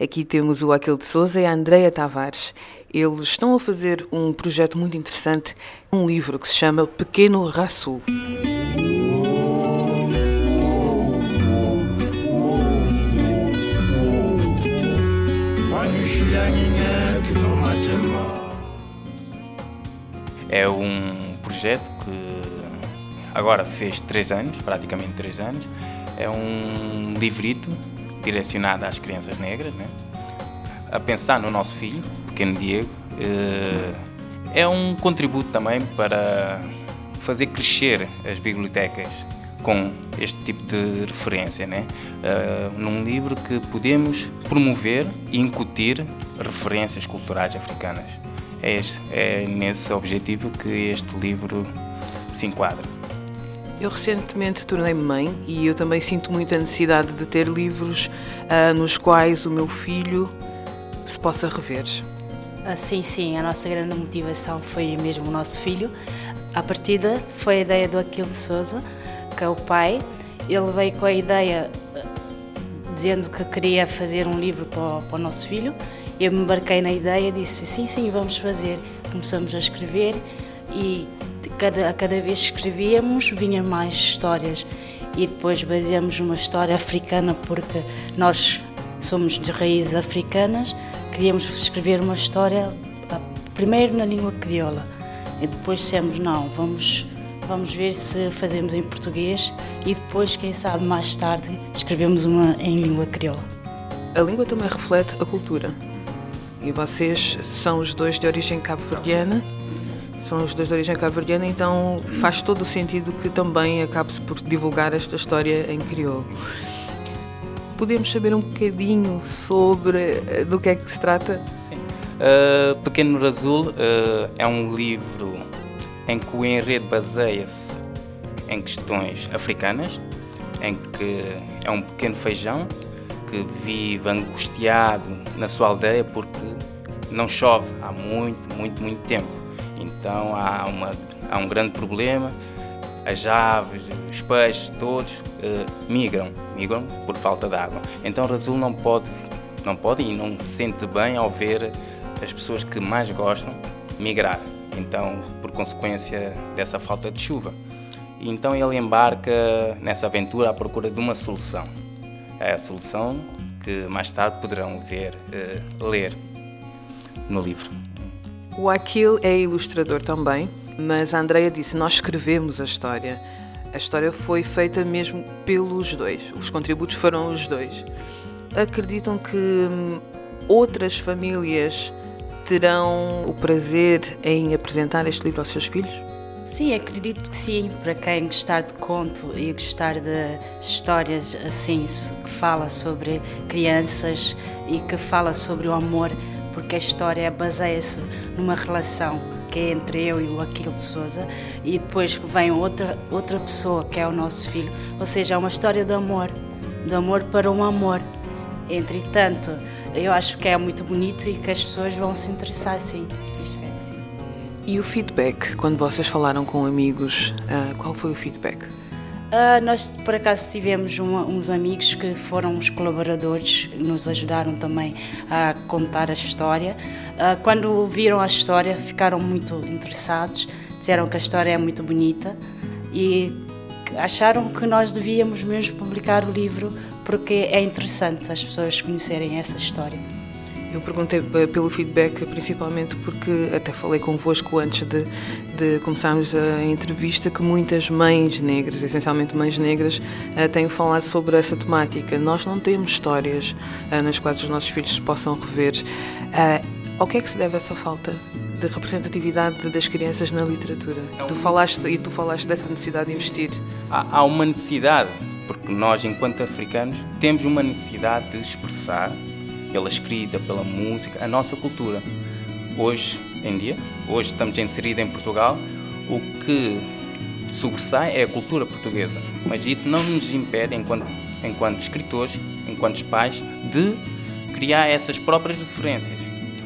Aqui temos o Aquil de Souza e a Andreia Tavares. Eles estão a fazer um projeto muito interessante, um livro que se chama Pequeno Rasul. É um projeto que agora fez três anos, praticamente três anos. É um livrito direcionado às crianças negras, né? a pensar no nosso filho, pequeno Diego. Eh, é um contributo também para fazer crescer as bibliotecas com este tipo de referência, né? Uh, num livro que podemos promover e incutir referências culturais africanas. É, este, é nesse objetivo que este livro se enquadra. Eu recentemente tornei-me mãe e eu também sinto muita necessidade de ter livros uh, nos quais o meu filho se possa rever. Ah, sim, sim, a nossa grande motivação foi mesmo o nosso filho. A partida foi a ideia do Aquil de Souza, que é o pai. Ele veio com a ideia ah, dizendo que queria fazer um livro para o, para o nosso filho. Eu me embarquei na ideia, disse sim, sim, vamos fazer. Começamos a escrever e cada, a cada vez que escrevíamos vinham mais histórias. E depois baseamos uma história africana porque nós somos de raízes africanas, queríamos escrever uma história primeiro na língua crioula. E depois dissemos não, vamos vamos ver se fazemos em português. E depois, quem sabe, mais tarde escrevemos uma em língua crioula. A língua também reflete a cultura. E vocês são os dois de origem cabo-verdiana são os dois de origem cabo-verdiana, então faz todo o sentido que também acabe-se por divulgar esta história em crioulo. Podemos saber um bocadinho sobre eh, do que é que se trata? Sim. Uh, Pequeno Azul uh, é um livro em que o enredo baseia-se em questões africanas, em que é um pequeno feijão que vive angustiado na sua aldeia porque não chove há muito, muito, muito tempo. Então há, uma, há um grande problema. As aves, os peixes, todos uh, migram, migram por falta de água. Então Razul não pode, não pode e não se sente bem ao ver as pessoas que mais gostam migrar. Então, por consequência dessa falta de chuva. Então ele embarca nessa aventura à procura de uma solução. É a solução que mais tarde poderão ver, uh, ler no livro. O Aquil é ilustrador também, mas a Andrea disse: Nós escrevemos a história. A história foi feita mesmo pelos dois. Os contributos foram os dois. Acreditam que hum, outras famílias terão o prazer em apresentar este livro aos seus filhos? Sim, acredito que sim. Para quem gostar de conto e gostar de histórias assim, que fala sobre crianças e que fala sobre o amor porque a história baseia-se numa relação que é entre eu e o Aquilo de Souza e depois vem outra, outra pessoa que é o nosso filho. Ou seja, é uma história de amor, de amor para um amor. Entretanto, eu acho que é muito bonito e que as pessoas vão se interessar, sim. Espero que sim. E o feedback, quando vocês falaram com amigos, uh, qual foi o feedback? Uh, nós, por acaso, tivemos uma, uns amigos que foram os colaboradores, nos ajudaram também a contar a história. Uh, quando viram a história, ficaram muito interessados, disseram que a história é muito bonita e acharam que nós devíamos mesmo publicar o livro porque é interessante as pessoas conhecerem essa história. Eu perguntei pelo feedback, principalmente porque até falei convosco antes de, de começarmos a entrevista que muitas mães negras, essencialmente mães negras, eh, têm falado sobre essa temática. Nós não temos histórias eh, nas quais os nossos filhos se possam rever. Eh, ao que é que se deve essa falta de representatividade das crianças na literatura? É um... Tu falaste e tu falaste dessa necessidade de investir. Há, há uma necessidade, porque nós, enquanto africanos, temos uma necessidade de expressar pela escrita, pela música, a nossa cultura. Hoje em dia, hoje estamos inseridos em Portugal, o que sobressai é a cultura portuguesa, mas isso não nos impede, enquanto, enquanto escritores, enquanto pais, de criar essas próprias referências,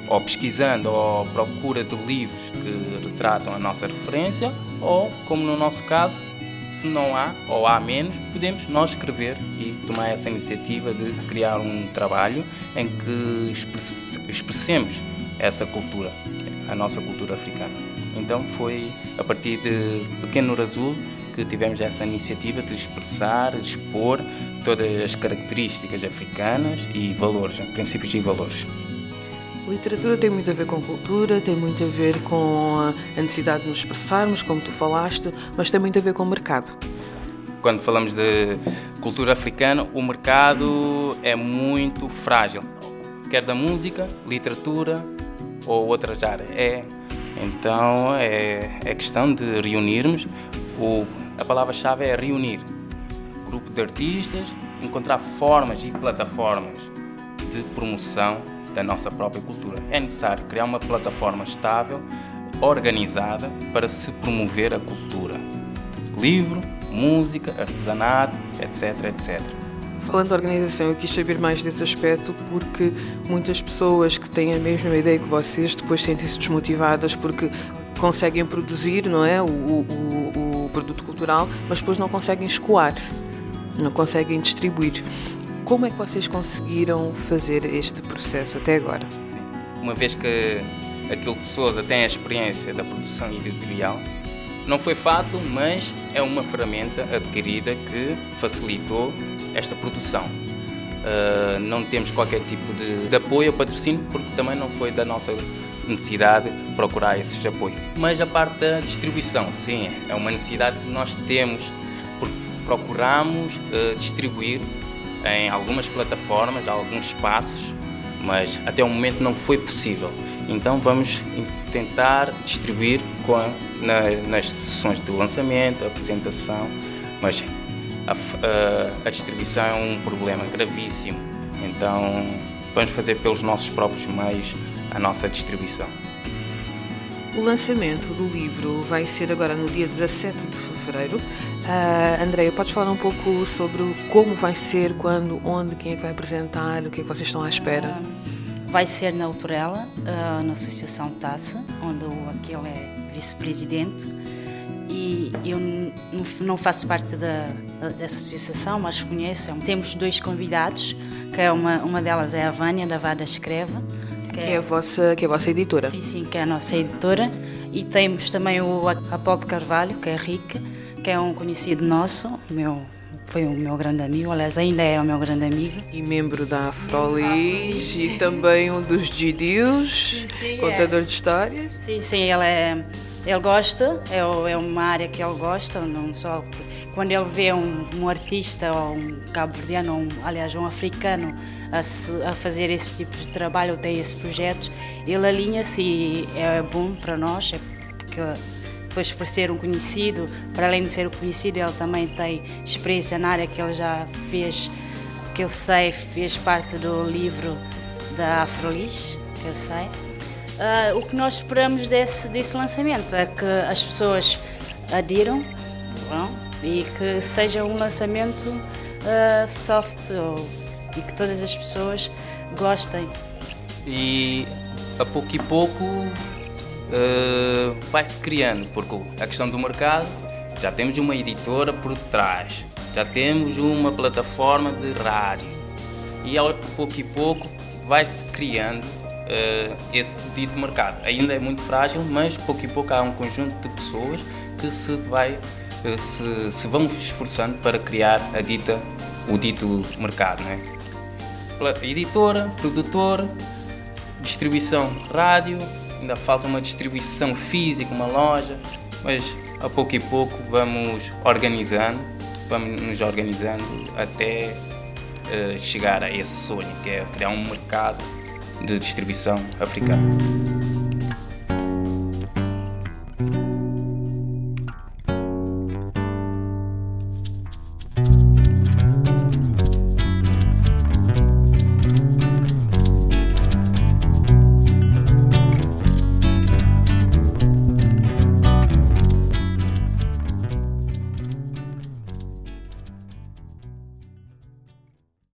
ou pesquisando, ou procura de livros que retratam a nossa referência, ou, como no nosso caso, se não há ou há menos, podemos nós escrever e tomar essa iniciativa de criar um trabalho em que expressemos essa cultura, a nossa cultura africana. Então foi a partir de Pequeno Azul que tivemos essa iniciativa de expressar, de expor todas as características africanas e valores, princípios e valores. Literatura tem muito a ver com cultura, tem muito a ver com a necessidade de nos expressarmos, como tu falaste, mas tem muito a ver com o mercado. Quando falamos de cultura africana, o mercado é muito frágil, quer da música, literatura ou outras áreas. É, então é, é questão de reunirmos. O, a palavra-chave é reunir grupo de artistas, encontrar formas e plataformas de promoção da nossa própria cultura. É necessário criar uma plataforma estável, organizada, para se promover a cultura. Livro, música, artesanato, etc, etc. Falando da organização, eu quis saber mais desse aspecto porque muitas pessoas que têm a mesma ideia que vocês depois sentem-se desmotivadas porque conseguem produzir não é, o, o, o produto cultural, mas depois não conseguem escoar, não conseguem distribuir. Como é que vocês conseguiram fazer este processo até agora? Sim. Uma vez que aquilo de Souza tem a experiência da produção editorial, não foi fácil, mas é uma ferramenta adquirida que facilitou esta produção. Uh, não temos qualquer tipo de, de, apoio ou patrocínio, porque também não foi da nossa necessidade procurar esses apoios. Mas a parte da distribuição, sim, é uma necessidade que nós temos, porque procuramos uh, distribuir em algumas plataformas, alguns espaços, mas até o momento não foi possível. Então vamos tentar distribuir com na, nas sessões de lançamento, apresentação, mas a, a, a distribuição é um problema gravíssimo. Então vamos fazer pelos nossos próprios meios a nossa distribuição. O lançamento do livro vai ser agora no dia 17 de fevereiro. Uh, Andreia, podes falar um pouco sobre como vai ser, quando, onde, quem é que vai apresentar, o que é que vocês estão à espera? Uh, vai ser na Autorela, uh, na Associação TASA, onde aquele é vice-presidente. E eu não faço parte da, dessa associação, mas conheço. Temos dois convidados, que é uma, uma delas é a Vânia, da Vada Escreve, que é, a vossa, que é a vossa editora. Sim, sim, que é a nossa editora. E temos também o Apolo Carvalho, que é Rick, que é um conhecido nosso, meu, foi o meu grande amigo, aliás, ainda é o meu grande amigo. E membro da Afrolis e também um dos Gidios, contador é. de histórias. Sim, sim, ele é ele gosta, é, é uma área que ele gosta, não só quando ele vê um, um artista ou um cabo-verdiano, um, aliás, um africano a, se, a, fazer esses tipos de trabalho ou tem esses projetos, ele alinha-se e é bom para nós, é porque depois por ser um conhecido, para além de ser um conhecido, ele também tem experiência na área que ele já fez, que eu sei, fez parte do livro da Afrolis, que eu sei. Uh, o que nós esperamos desse, desse lançamento é que as pessoas adiram e que seja um lançamento uh, soft ou, e que todas as pessoas gostem. E a pouco e pouco uh, vai-se criando, porque a questão do mercado já temos uma editora por trás, já temos uma plataforma de rádio e a pouco e pouco vai-se criando uh, esse dito mercado. Ainda é muito frágil, mas pouco e pouco há um conjunto de pessoas que se, vai, uh, se, se vão esforçando para criar a dita, o dito mercado. Né? Editora, produtor, distribuição rádio, ainda falta uma distribuição física, uma loja, mas a pouco e pouco vamos organizando, vamos nos organizando até uh, chegar a esse sonho, que é criar um mercado de distribuição africana.